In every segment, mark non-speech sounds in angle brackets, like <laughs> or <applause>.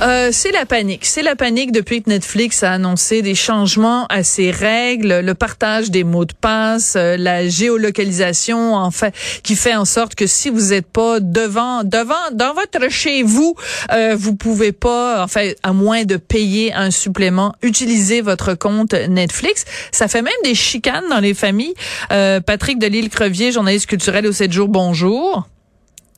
euh, c'est la panique. C'est la panique depuis que Netflix a annoncé des changements à ses règles, le partage des mots de passe, euh, la géolocalisation, en fait, qui fait en sorte que si vous n'êtes pas devant, devant, dans votre chez vous, euh, vous pouvez pas, en fait, à moins de payer un supplément, utiliser votre compte Netflix. Ça fait même des chicanes dans les familles. Euh, Patrick Delisle-Crevier, journaliste culturel au 7 jours, bonjour.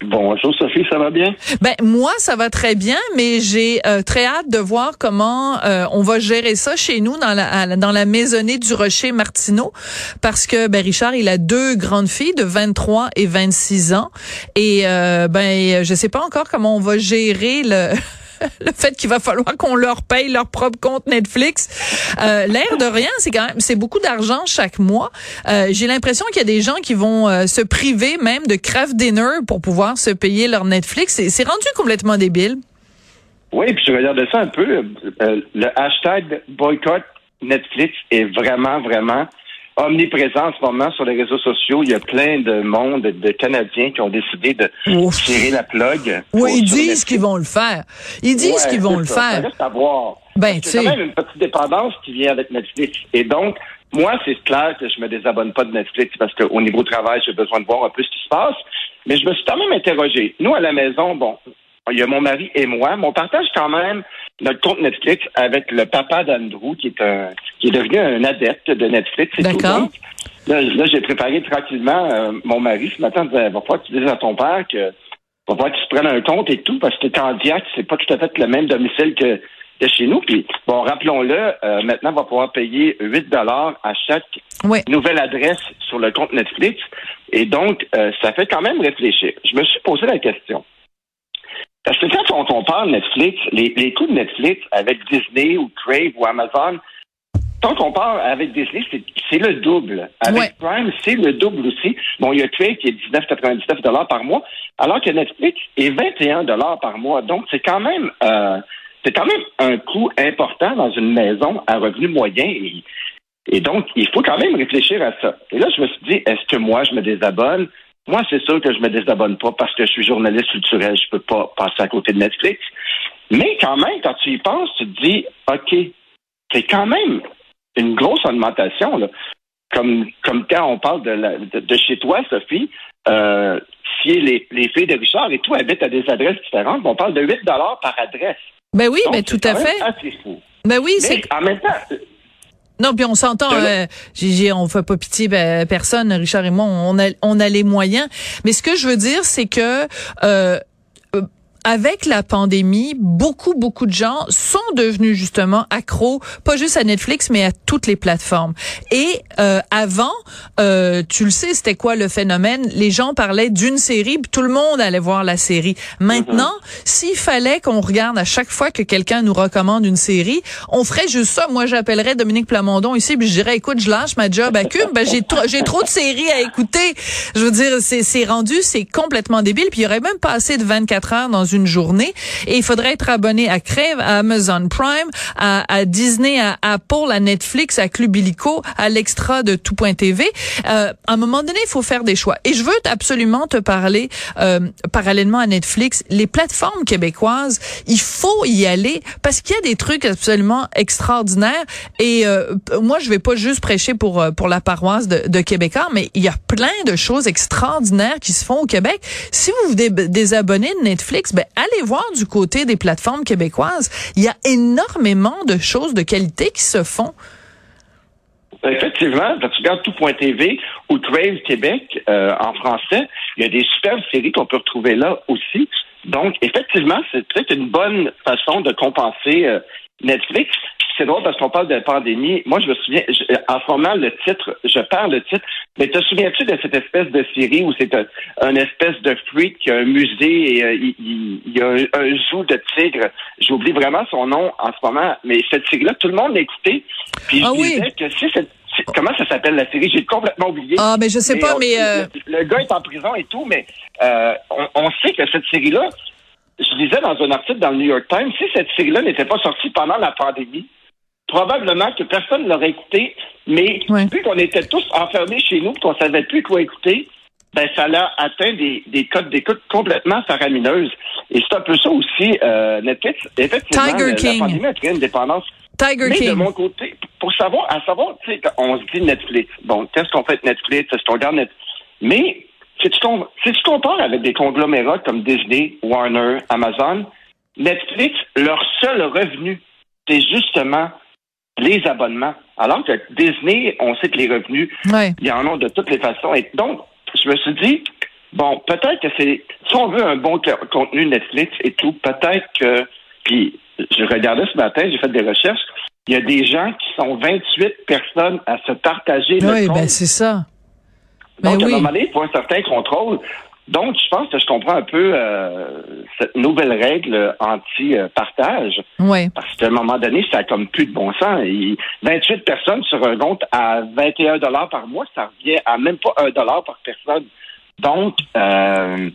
Bonjour Sophie, ça va bien? Ben moi ça va très bien, mais j'ai euh, très hâte de voir comment euh, on va gérer ça chez nous dans la dans la maisonnée du Rocher Martineau parce que ben Richard il a deux grandes filles de 23 et 26 ans et euh, ben je sais pas encore comment on va gérer le <laughs> le fait qu'il va falloir qu'on leur paye leur propre compte Netflix. Euh, L'air de rien, c'est quand même beaucoup d'argent chaque mois. Euh, J'ai l'impression qu'il y a des gens qui vont euh, se priver même de craft dinner pour pouvoir se payer leur Netflix. C'est rendu complètement débile. Oui, puis je regarde ça un peu. Le hashtag boycott Netflix est vraiment, vraiment omniprésent en ce moment sur les réseaux sociaux. Il y a plein de monde, de Canadiens qui ont décidé de tirer la plug. Oui, ils disent qu'ils vont le faire. Ils disent qu'ils vont le faire. Ça reste à voir. Ben, c'est quand même une petite dépendance qui vient avec Netflix. Et donc, moi, c'est clair que je me désabonne pas de Netflix parce qu'au niveau travail, j'ai besoin de voir un peu ce qui se passe. Mais je me suis quand même interrogé. Nous, à la maison, bon, il y a mon mari et moi, mais on partage quand même notre compte Netflix avec le papa d'Andrew, qui est un, qui est devenu un adepte de Netflix. D'accord. Là, là j'ai préparé tranquillement euh, mon mari ce matin, disait, va falloir que tu dises à ton père que va falloir que tu prennes un compte et tout, parce que quand Diac, c'est pas tout à fait le même domicile que de chez nous. Puis, bon, rappelons-le, euh, maintenant, on va pouvoir payer 8 dollars à chaque nouvelle adresse sur le compte Netflix. Et donc, euh, ça fait quand même réfléchir. Je me suis posé la question. Parce que quand on compare Netflix, les, les coûts de Netflix avec Disney ou Crave ou Amazon, quand on compare avec Disney, c'est le double. Avec Prime, c'est le double aussi. Bon, il y a Crave qui est 19,99 par mois, alors que Netflix est 21 par mois. Donc, c'est quand même euh, c'est quand même un coût important dans une maison à revenu moyen. Et, et donc, il faut quand même réfléchir à ça. Et là, je me suis dit, est-ce que moi, je me désabonne? Moi, c'est sûr que je me désabonne pas parce que je suis journaliste culturel, je peux pas passer à côté de Netflix. Mais quand même, quand tu y penses, tu te dis, OK, c'est quand même une grosse augmentation. Là. Comme, comme quand on parle de, de, chez toi, Sophie, euh, si les, les filles de Richard et tout habitent à des adresses différentes, on parle de 8 par adresse. Ben oui, ben tout à fait. Ben oui, c'est. En même temps, non, puis on s'entend, euh, on fait pas pitié ben, personne, Richard et moi, on a, on a les moyens. Mais ce que je veux dire, c'est que euh, avec la pandémie, beaucoup, beaucoup de gens sont devenus justement accros, pas juste à Netflix, mais à toutes les plateformes. Et euh, avant, euh, tu le sais, c'était quoi le phénomène? Les gens parlaient d'une série, puis tout le monde allait voir la série. Maintenant, mm-hmm. s'il fallait qu'on regarde à chaque fois que quelqu'un nous recommande une série, on ferait juste ça. Moi, j'appellerais Dominique Plamondon ici, puis je dirais, écoute, je lâche ma job à Cube, ben, j'ai trop de séries à écouter. Je veux dire, c'est rendu, c'est complètement débile. Puis il y aurait même pas assez de 24 heures dans une journée. Et il faudrait être abonné à Crave, à Amazon Prime, à, Disney, à Apple, à Netflix, à Club Illico, à l'extra de tout.tv. Euh, à un moment donné, il faut faire des choix. Et je veux absolument te parler, euh, parallèlement à Netflix, les plateformes québécoises, il faut y aller parce qu'il y a des trucs absolument extraordinaires. Et euh, moi, je vais pas juste prêcher pour euh, pour la paroisse de, de Québécois, mais il y a plein de choses extraordinaires qui se font au Québec. Si vous vous désabonnez de Netflix, ben allez voir du côté des plateformes québécoises. Il y a énormément de choses de qualité qui se font. Effectivement, quand tu regardes tout.tv ou Crave Québec euh, en français, il y a des superbes séries qu'on peut retrouver là aussi. Donc, effectivement, c'est peut-être une bonne façon de compenser euh, Netflix c'est drôle parce qu'on parle de pandémie. Moi, je me souviens, en ce moment, le titre, je parle le titre, mais te souviens-tu de cette espèce de série où c'est un, espèce de freak qui a un musée et euh, il, y a un, zoo de tigres? J'oublie vraiment son nom en ce moment, mais cette série-là, tout le monde l'a écouté. Puis je ah disais que si cette Comment ça s'appelle la série? J'ai complètement oublié. Ah, mais je sais pas, mais... Euh, le, gars est en prison et tout, mais euh, on, on, sait que cette série-là, je lisais dans un article dans le New York Times, si cette série-là n'était pas sortie pendant la pandémie, probablement que personne ne l'aurait écouté, mais vu qu'on était tous enfermés chez nous, qu'on savait plus quoi écouter, ben ça a atteint des, des codes d'écoute complètement faramineuses. Et c'est un peu ça aussi, euh, Netflix. Effectivement, Tiger King. la pandémie a créé une dépendance. Tiger Mais King. de mon côté, pour savoir, à savoir, tu sais, on se dit Netflix. Bon, qu'est-ce qu'on fait de Netflix? Est-ce qu'on regarde Netflix? Mais si tu, com- si tu compares avec des conglomérats comme Disney, Warner, Amazon, Netflix, leur seul revenu, c'est justement les abonnements. Alors que Disney, on sait que les revenus, Ouais. il y en a de toutes les façons. Et donc, je me suis dit, bon, peut-être que c'est, si on veut un bon co- contenu Netflix et tout, peut-être que, puis je regardais ce matin, j'ai fait des recherches, il y a des gens qui sont 28 personnes à se partager Oui, ben c'est ça. Donc, à un oui. moment donné, il faut un certain contrôle. Donc, je pense que je comprends un peu euh, cette nouvelle règle anti-partage. Ouais. Parce qu'à un moment donné, ça a comme plus de bon sens. Et 28 personnes sur un compte à 21 dollars par mois, ça revient à même pas un dollar par personne. Donc, euh,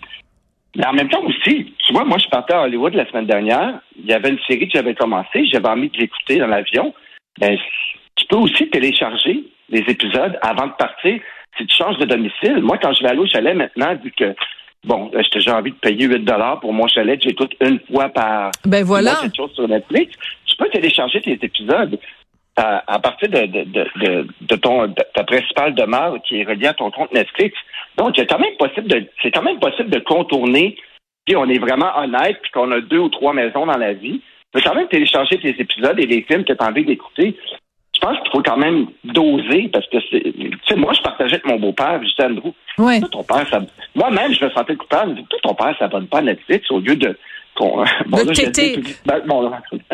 mais en même temps aussi, tu vois, moi, je partais à Hollywood la semaine dernière. Il y avait une série que j'avais commencé. J'avais envie de l'écouter dans l'avion. Ben, tu peux aussi télécharger les épisodes avant de partir si tu changes de domicile. Moi, quand je vais aller au chalet maintenant, vu que, bon, euh, j'ai envie de payer 8 dollars pour mon chalet, que j'écoute une fois par Ben voilà. quelque chose sur Netflix, tu peux télécharger tes épisodes à, à partir de, de, de, de, de ton de ta principale demeure qui est reliée à ton compte Netflix. Donc, c'est quand même possible de c'est quand même possible de contourner si on est vraiment honnête puis qu'on a deux ou trois maisons dans la vie. Tu peux quand même télécharger tes épisodes et les films que tu as envie d'écouter. Je pense qu'il faut quand même doser? Parce que c'est. Tu sais, moi, je partageais avec mon beau-père, disais Andrew, toi, ton père, ça... moi-même, je me sentais coupable. Toi, ton père s'abonne pas à Netflix au lieu de. qu'on- <laughs> De là, téter. tout- ben,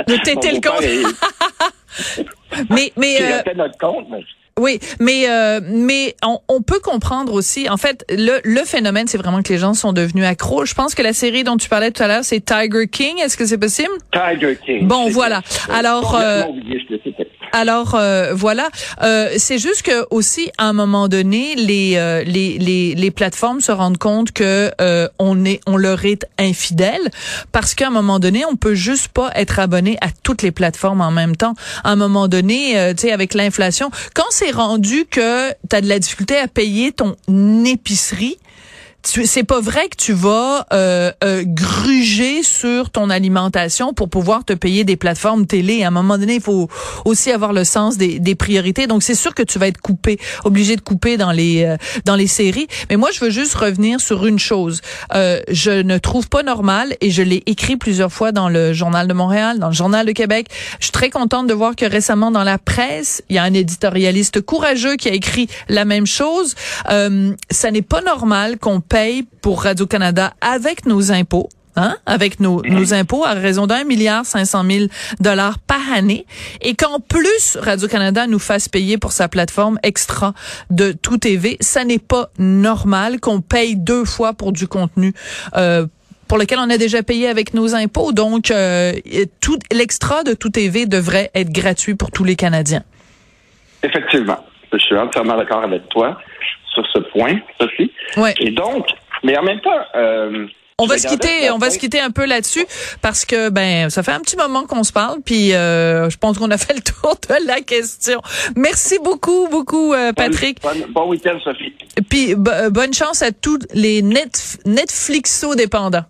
De téter le compte. est- <laughs> Mais mais euh, notre compte. mais- Oui, mais euh, mais on, on peut comprendre aussi. En fait, le, le phénomène, c'est vraiment que les gens sont devenus accros. Je pense que la série dont tu parlais tout à l'heure, c'est Tiger King. Est-ce que c'est possible? Tiger King. Bon, voilà. Alors, euh, oublié c'était. Alors euh, voilà, euh, c'est juste que aussi à un moment donné, les euh, les, les les plateformes se rendent compte que euh, on est on leur est infidèle parce qu'à un moment donné, on peut juste pas être abonné à toutes les plateformes en même temps. À un moment donné, tu sais avec l'inflation, quand c'est rendu que tu de la difficulté à payer ton épicerie, c'est pas vrai que tu vas euh, euh, gruger sur ton alimentation pour pouvoir te payer des plateformes télé. À un moment donné, il faut aussi avoir le sens des, des priorités. Donc, c'est sûr que tu vas être coupé, obligé de couper dans les euh, dans les séries. Mais moi, je veux juste revenir sur une chose. Euh, je ne trouve pas normal, et je l'ai écrit plusieurs fois dans le Journal de Montréal, dans le Journal de Québec. Je suis très contente de voir que récemment, dans la presse, il y a un éditorialiste courageux qui a écrit la même chose. Euh, ça n'est pas normal qu'on paye pour Radio-Canada avec nos impôts. Hein, avec nos, nos impôts à raison d'un milliard cinq cent mille dollars par année et qu'en plus Radio-Canada nous fasse payer pour sa plateforme extra de tout TV, ça n'est pas normal qu'on paye deux fois pour du contenu euh, pour lequel on a déjà payé avec nos impôts. Donc, euh, tout l'extra de tout TV devrait être gratuit pour tous les Canadiens. Effectivement. Je suis entièrement d'accord avec toi sur ce point, Sophie. Ouais. Et donc, mais en même temps, euh, On va se quitter, on va se quitter un peu là-dessus parce que ben ça fait un petit moment qu'on se parle puis euh, je pense qu'on a <laughs> fait le tour de la question. Merci beaucoup beaucoup euh, Patrick. Bon, bon week-end, Sophie. Puis bo- bonne chance à tous les net Netflixo dépendants.